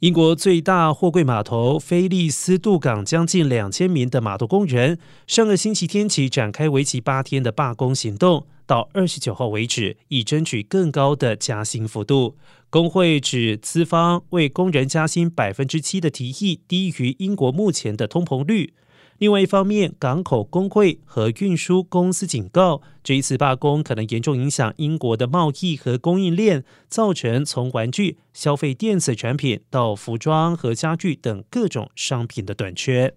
英国最大货柜码头菲利斯渡港将近两千名的码头工人，上个星期天起展开为期八天的罢工行动，到二十九号为止，以争取更高的加薪幅度。工会指资方为工人加薪百分之七的提议低于英国目前的通膨率。另外一方面，港口工会和运输公司警告，这一次罢工可能严重影响英国的贸易和供应链，造成从玩具、消费电子产品到服装和家具等各种商品的短缺。